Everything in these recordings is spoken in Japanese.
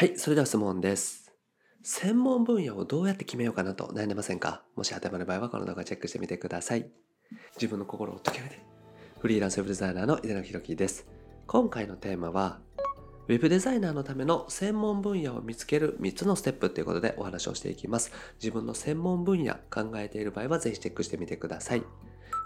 はい、それでは質問です。専門分野をどうやって決めようかなと悩んでませんか？もし当てはまる場合はこの動画チェックしてみてください。自分の心を解き上げて。フリーランスウェブデザイナーの井出野弘樹です。今回のテーマは、ウェブデザイナーのための専門分野を見つける3つのステップということでお話をしていきます。自分の専門分野考えている場合はぜひチェックしてみてください。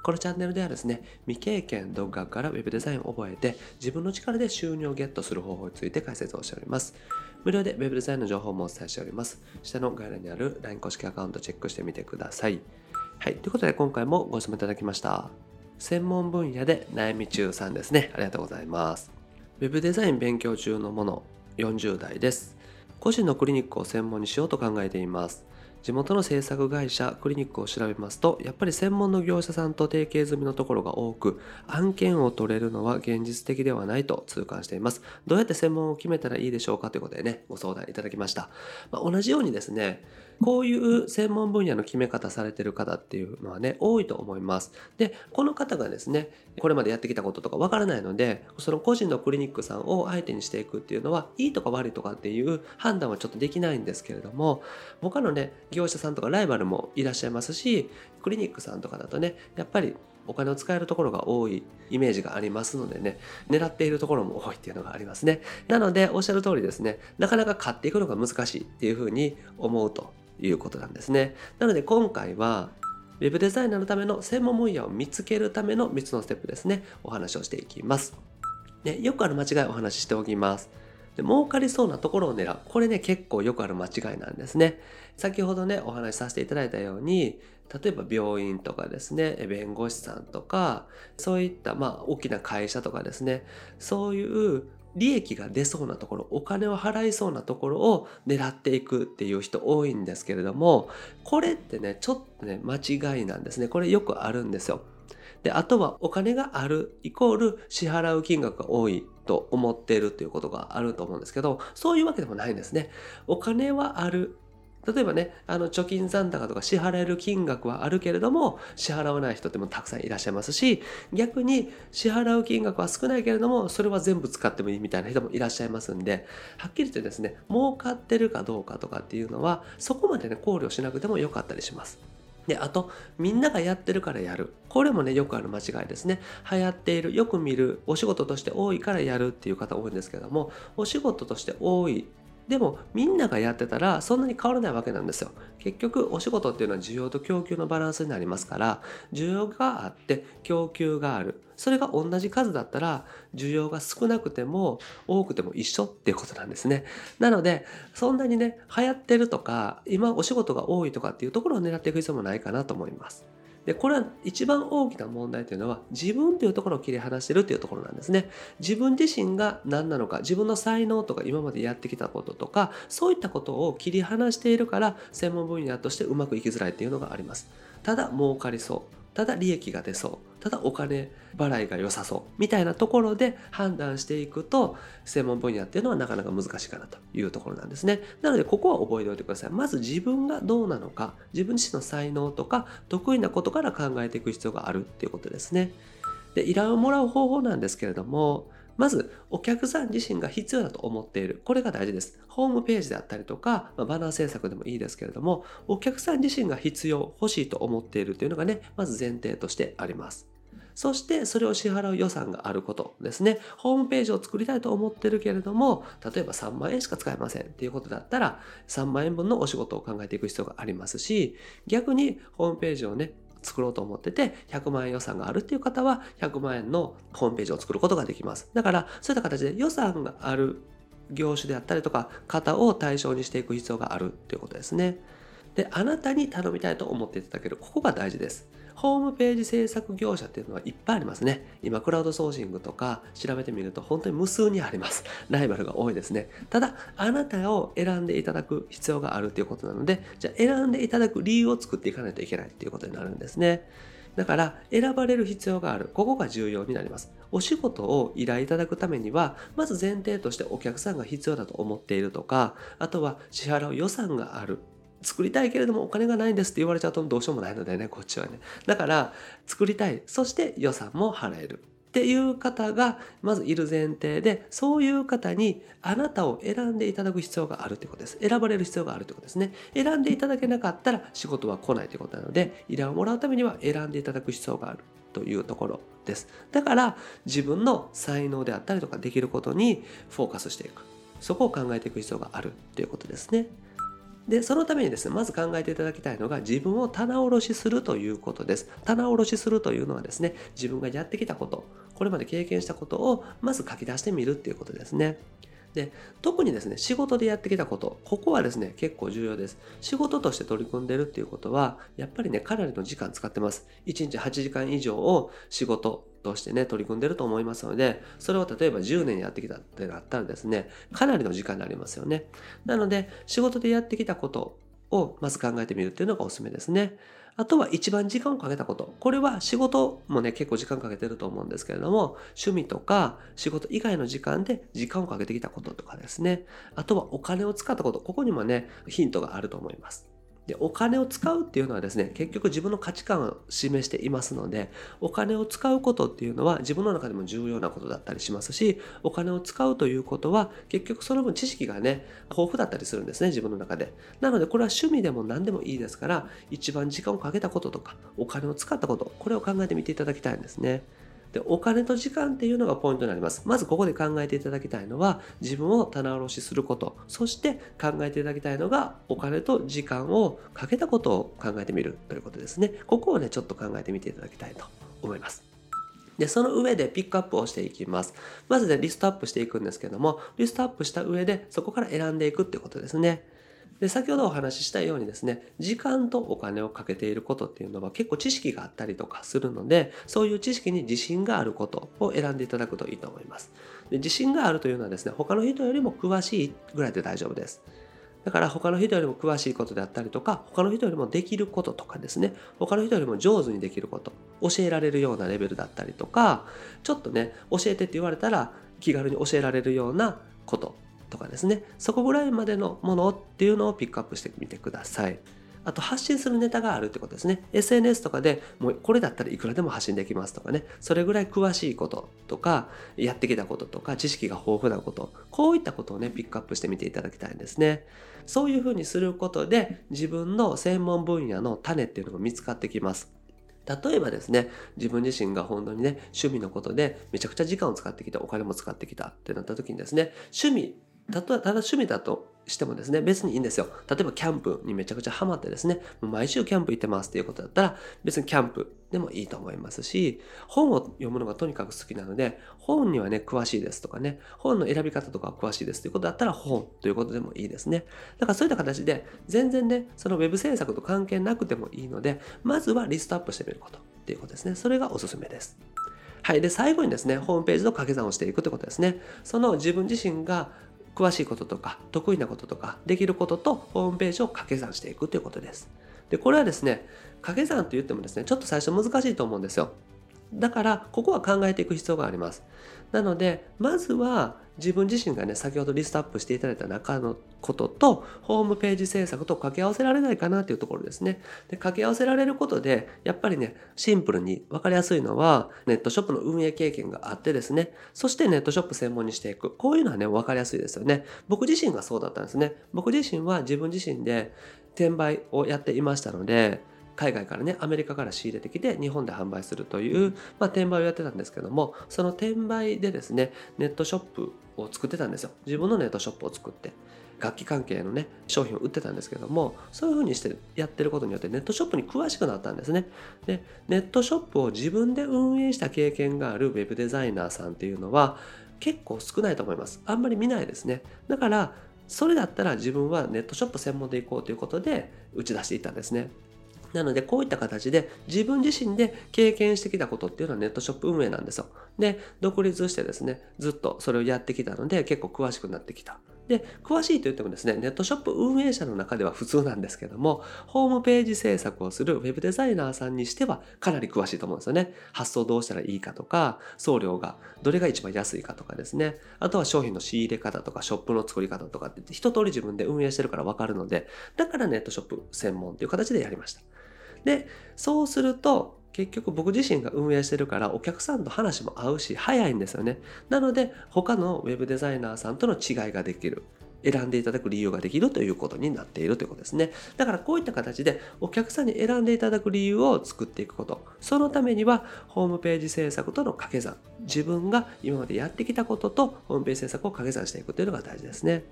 このチャンネルではですね、未経験独学からウェブデザインを覚えて自分の力で収入をゲットする方法について解説をしております。無料でウェブデザインの情報もお伝えしております。下の概要欄にある LINE 公式アカウントチェックしてみてください。はい、ということで今回もご質問いただきました。専門分野で悩み中さんですね。ありがとうございます。ウェブデザイン勉強中のもの40代です。個人のクリニックを専門にしようと考えています。地元の制作会社クリニックを調べますとやっぱり専門の業者さんと提携済みのところが多く案件を取れるのは現実的ではないと痛感しています。どうやって専門を決めたらいいでしょうかということでねご相談いただきました、まあ、同じようにですねこういう専門分野の決め方されてる方っていうのはね多いと思います。でこの方がですねこれまでやってきたこととかわからないのでその個人のクリニックさんを相手にしていくっていうのはいいとか悪いとかっていう判断はちょっとできないんですけれども他のね業者さんとかライバルもいらっしゃいますしクリニックさんとかだとねやっぱりお金を使えるところが多いイメージがありますのでね狙っているところも多いっていうのがありますね。なのでおっしゃる通りですねなかなか買っていくのが難しいっていうふうに思うということなんですね。なので今回はウェブデザイナーのための専門分野を見つけるための3つのステップですねお話をしていきます。でよくある間違いをお話ししておきます。で儲かりそうなところを狙う。これね結構よくある間違いなんですね。先ほどねお話しさせていただいたように例えば病院とかですね弁護士さんとかそういったまあ大きな会社とかですねそういう利益が出そうなところお金を払いそうなところを狙っていくっていう人多いんですけれどもこれってねちょっとね間違いなんですね。これよくあるんですよ。であとはお金があるイコール支払う金額が多い。と思っているということがあると思うんですけどそういうわけでもないんですねお金はある例えばねあの貯金残高とか支払える金額はあるけれども支払わない人ってもたくさんいらっしゃいますし逆に支払う金額は少ないけれどもそれは全部使ってもいいみたいな人もいらっしゃいますんではっきり言ってですね儲かってるかどうかとかっていうのはそこまでね考慮しなくてもよかったりします。で、あと、みんながやってるからやる。これもね、よくある間違いですね。流行っている、よく見る、お仕事として多いからやるっていう方多いんですけども、お仕事として多い。でも、みんながやってたら、そんなに変わらないわけなんですよ。結局、お仕事っていうのは需要と供給のバランスになりますから、需要があって、供給がある。それが同じ数だったら、需要が少なくても、多くても一緒っていうことなんですね。なので、そんなにね、流行ってるとか、今お仕事が多いとかっていうところを狙っていく必要もないかなと思います。で、これは一番大きな問題というのは、自分というところを切り離してるというところなんですね。自分自身が何なのか、自分の才能とか今までやってきたこととか、そういったことを切り離しているから、専門分野としてうまくいきづらいというのがあります。ただ、儲かりそう。ただ利益が出そう。ただお金払いが良さそう。みたいなところで判断していくと専門分野っていうのはなかなか難しいかなというところなんですね。なのでここは覚えておいてください。まず自分がどうなのか自分自身の才能とか得意なことから考えていく必要があるっていうことですね。で依頼をもらう方法なんですけれどもまず、お客さん自身が必要だと思っている。これが大事です。ホームページであったりとか、まあ、バナー制作でもいいですけれども、お客さん自身が必要、欲しいと思っているというのがね、まず前提としてあります。そして、それを支払う予算があることですね。ホームページを作りたいと思ってるけれども、例えば3万円しか使えませんっていうことだったら、3万円分のお仕事を考えていく必要がありますし、逆にホームページをね、作ろうと思ってて100万円予算があるっていう方は100万円のホームページを作ることができます。だからそういった形で予算がある業種であったりとか方を対象にしていく必要があるっていうことですね。であなたに頼みたいと思っていただけるここが大事です。ホームページ制作業者っていうのはいっぱいありますね。今、クラウドソーシングとか調べてみると本当に無数にあります。ライバルが多いですね。ただ、あなたを選んでいただく必要があるということなので、じゃあ選んでいただく理由を作っていかないといけないっていうことになるんですね。だから、選ばれる必要がある。ここが重要になります。お仕事を依頼いただくためには、まず前提としてお客さんが必要だと思っているとか、あとは支払う予算がある。作りたいけれどもお金がないんですって言われちゃうとどうしようもないのでね、こっちはね。だから、作りたい。そして予算も払える。っていう方がまずいる前提でそういう方にあなたを選んでいただく必要があるということです選ばれる必要があるということですね選んでいただけなかったら仕事は来ないということなので依頼をもらうためには選んでいただく必要があるというところですだから自分の才能であったりとかできることにフォーカスしていくそこを考えていく必要があるということですねでそのためにですねまず考えていただきたいのが自分を棚卸しするということです。棚卸しするというのはですね自分がやってきたことこれまで経験したことをまず書き出してみるっていうことですね。で特にですね仕事でやってきたことここはですね結構重要です。仕事として取り組んでるっていうことはやっぱりねかなりの時間使ってます。1日8時間以上を仕事としてね取り組んでると思いますのでそれを例えば10年やってきたってなったらですねかなりの時間になりますよね。なので仕事でやってきたことをまず考えてみるっていうのがおすすめですねあとは一番時間をかけたこと。これは仕事もね、結構時間かけてると思うんですけれども、趣味とか仕事以外の時間で時間をかけてきたこととかですね。あとはお金を使ったこと。ここにもね、ヒントがあると思います。でお金を使うっていうのはですね結局自分の価値観を示していますのでお金を使うことっていうのは自分の中でも重要なことだったりしますしお金を使うということは結局その分知識がね豊富だったりするんですね自分の中で。なのでこれは趣味でも何でもいいですから一番時間をかけたこととかお金を使ったことこれを考えてみていただきたいんですね。でお金と時間っていうのがポイントになります。まずここで考えていただきたいのは自分を棚卸しすること。そして考えていただきたいのがお金と時間をかけたことを考えてみる。ということですね。ここをねちょっと考えてみていただきたいと思います。で、その上でピックアップをしていきます。まずね、リストアップしていくんですけども、リストアップした上でそこから選んでいくってことですね。で先ほどお話ししたようにですね時間とお金をかけていることっていうのは結構知識があったりとかするのでそういう知識に自信があることを選んでいただくといいと思います。で自信があるというのはですね他の人よりも詳しいぐらいで大丈夫です。だから他の人よりも詳しいことであったりとか他の人よりもできることとかですね他の人よりも上手にできること教えられるようなレベルだったりとかちょっとね教えてって言われたら気軽に教えられるようなこととかですね。そこぐらいまでのものっていうのをピックアップしてみてください。あと発信するネタがあるってことですね。SNS とかでもうこれだったらいくらでも発信できますとかね。それぐらい詳しいこととかやってきたこととか知識が豊富なこと。こういったことをねピックアップしてみていただきたいんですね。そういうふうにすることで自分の専門分野の種っていうのが見つかってきます。例えばですね、自分自身が本当にね、趣味のことでめちゃくちゃ時間を使ってきた、お金も使ってきたってなった時にですね、趣味ただ趣味だとしてもですね、別にいいんですよ。例えばキャンプにめちゃくちゃハマってですね、毎週キャンプ行ってますっていうことだったら、別にキャンプでもいいと思いますし、本を読むのがとにかく好きなので、本にはね、詳しいですとかね、本の選び方とか詳しいですということだったら本ということでもいいですね。だからそういった形で、全然ね、その web 制作と関係なくてもいいので、まずはリストアップしてみることっていうことですね。それがおすすめです。はい。で、最後にですね、ホームページの掛け算をしていくということですね。その自分自身が詳しいこととか得意なこととかできることとホームページを掛け算していくということです。でこれはですね掛け算と言ってもですねちょっと最初難しいと思うんですよ。だからここは考えていく必要があります。なのでまずは自分自身がね先ほどリストアップしていただいた中のこととホームページ制作と掛け合わせられないかなというところですね。で掛け合わせられることでやっぱりねシンプルに分かりやすいのはネットショップの運営経験があってですねそしてネットショップ専門にしていくこういうのはね分かりやすいですよね。僕自身がそうだったんですね。僕自身は自分自身で転売をやっていましたので海外からねアメリカから仕入れてきて日本で販売するという、まあ、転売をやってたんですけどもその転売でですねネットショップを作ってたんですよ。自分のネットショップを作って楽器関係のね商品を売ってたんですけどもそういうふうにしてやってることによってネットショップに詳しくなったんですね。でネットショップを自分で運営した経験があるウェブデザイナーさんっていうのは結構少ないと思います。あんまり見ないですね。だからそれだったら自分はネットショップ専門でいこうということで打ち出していったんですね。なのでこういった形で自分自身で経験してきたことっていうのはネットショップ運営なんですよ。で、独立してですね、ずっとそれをやってきたので結構詳しくなってきた。で、詳しいと言ってもですね、ネットショップ運営者の中では普通なんですけども、ホームページ制作をするウェブデザイナーさんにしてはかなり詳しいと思うんですよね。発送どうしたらいいかとか、送料がどれが一番安いかとかですね。あとは商品の仕入れ方とか、ショップの作り方とかって一通り自分で運営してるからわかるので、だからネットショップ専門という形でやりました。でそうすると結局僕自身が運営してるからお客さんと話も合うし早いんですよね。なので他のウェブデザイナーさんとの違いができる。選んでいただく理由ができるということになっているということですね。だからこういった形でお客さんに選んでいただく理由を作っていくこと。そのためにはホームページ制作との掛け算。自分が今までやってきたこととホームページ制作を掛け算していくというのが大事ですね。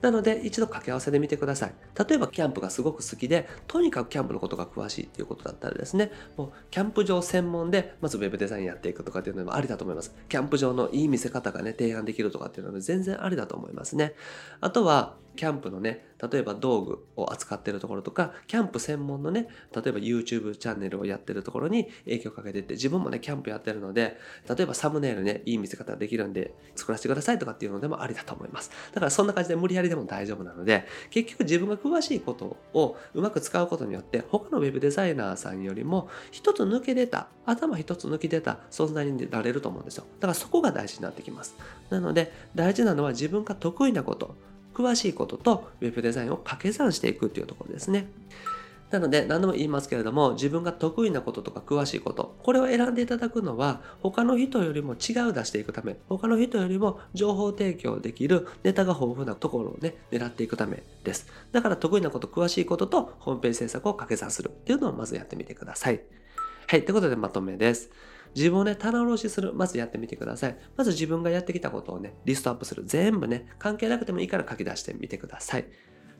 なので一度掛け合わせでみてください。例えばキャンプがすごく好きで、とにかくキャンプのことが詳しいっていうことだったらですね、もうキャンプ場専門でまずウェブデザインやっていくとかっていうのもありだと思います。キャンプ場のいい見せ方がね、提案できるとかっていうのも全然ありだと思いますね。あとは、キャンプのね、例えば道具を扱ってるところとか、キャンプ専門のね、例えば YouTube チャンネルをやってるところに影響をかけてって、自分もね、キャンプやってるので、例えばサムネイルね、いい見せ方ができるんで作らせてくださいとかっていうのでもありだと思います。だからそんな感じで無理やりでも大丈夫なので、結局自分が詳しいことをうまく使うことによって、他の web デザイナーさんよりも一つ抜け出た、頭一つ抜き出た存在になれると思うんですよ。だからそこが大事になってきます。なので、大事なのは自分が得意なこと、詳しいことと Web デザインを掛け算していくっていうところですね。なので何度も言いますけれども自分が得意なこととか詳しいことこれを選んでいただくのは他の人よりも違う出していくため他の人よりも情報提供できるネタが豊富なところをね狙っていくためです。だから得意なこと詳しいこととホームページ制作を掛け算するっていうのをまずやってみてください。はいということでまとめです。自分をね、棚卸しする。まずやってみてください。まず自分がやってきたことをね、リストアップする。全部ね、関係なくてもいいから書き出してみてください。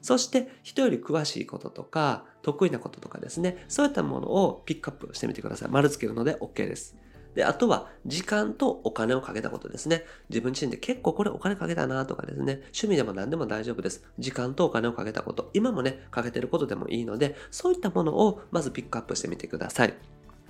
そして人より詳しいこととか得意なこととかですねそういったものをピックアップしてみてください丸つけるので OK ですであとは時間とお金をかけたことですね自分自身で結構これお金かけたなとかですね趣味でも何でも大丈夫です時間とお金をかけたこと今もねかけてることでもいいのでそういったものをまずピックアップしてみてください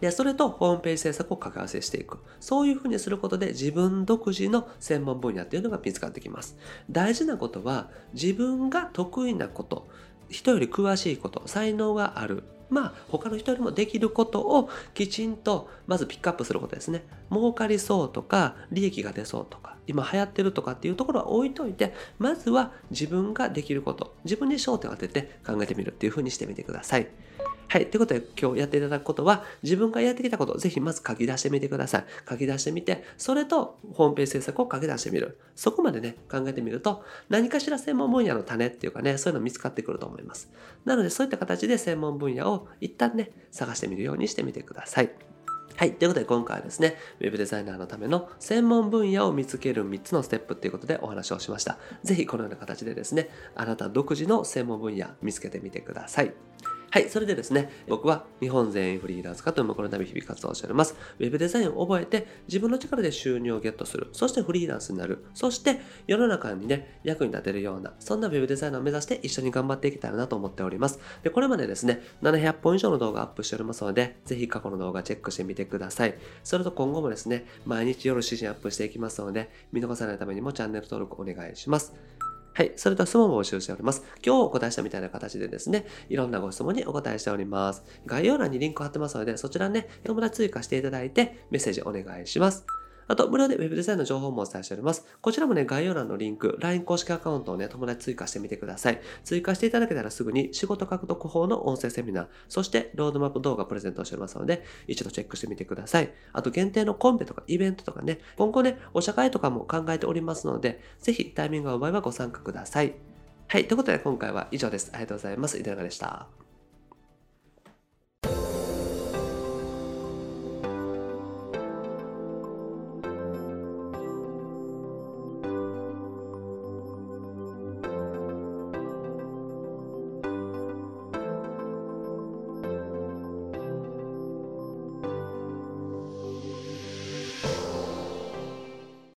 で、それとホームページ制作を掛け合わせしていく。そういうふうにすることで自分独自の専門分野っていうのが見つかってきます。大事なことは自分が得意なこと、人より詳しいこと、才能がある。まあ他の人よりもできることをきちんとまずピックアップすることですね。儲かりそうとか利益が出そうとか今流行ってるとかっていうところは置いといてまずは自分ができること自分に焦点を当てて考えてみるっていうふうにしてみてください。はい。ということで今日やっていただくことは自分がやってきたことをぜひまず書き出してみてください。書き出してみて、それとホームページ制作を書き出してみる。そこまでね、考えてみると何かしら専門分野の種っていうかね、そういうの見つかってくると思います。なのでそういった形で専門分野を一旦ね、探してみるようにしてみてください。はい。ということで今回はですね、Web デザイナーのための専門分野を見つける3つのステップということでお話をしました。ぜひこのような形でですね、あなた独自の専門分野見つけてみてください。はい、それでですね、僕は日本全員フリーランス化というこの度日々活動しております。ウェブデザインを覚えて自分の力で収入をゲットする。そしてフリーランスになる。そして世の中にね、役に立てるような、そんなウェブデザイナーを目指して一緒に頑張っていきたいなと思っております。で、これまでですね、700本以上の動画アップしておりますので、ぜひ過去の動画チェックしてみてください。それと今後もですね、毎日夜7時にアップしていきますので、見逃さないためにもチャンネル登録お願いします。はい。それと質問も募集しております。今日お答えしたみたいな形でですね、いろんなご質問にお答えしております。概要欄にリンク貼ってますので、そちらね、友達追加していただいて、メッセージお願いします。あと、無料で Web デザインの情報もお伝えしております。こちらもね、概要欄のリンク、LINE 公式アカウントをね、友達追加してみてください。追加していただけたらすぐに仕事獲得法の音声セミナー、そしてロードマップ動画プレゼントしておりますので、一度チェックしてみてください。あと、限定のコンペとかイベントとかね、今後ね、お社会とかも考えておりますので、ぜひタイミングが合えばご参加ください。はい。ということで今回は以上です。ありがとうございます。いかがでした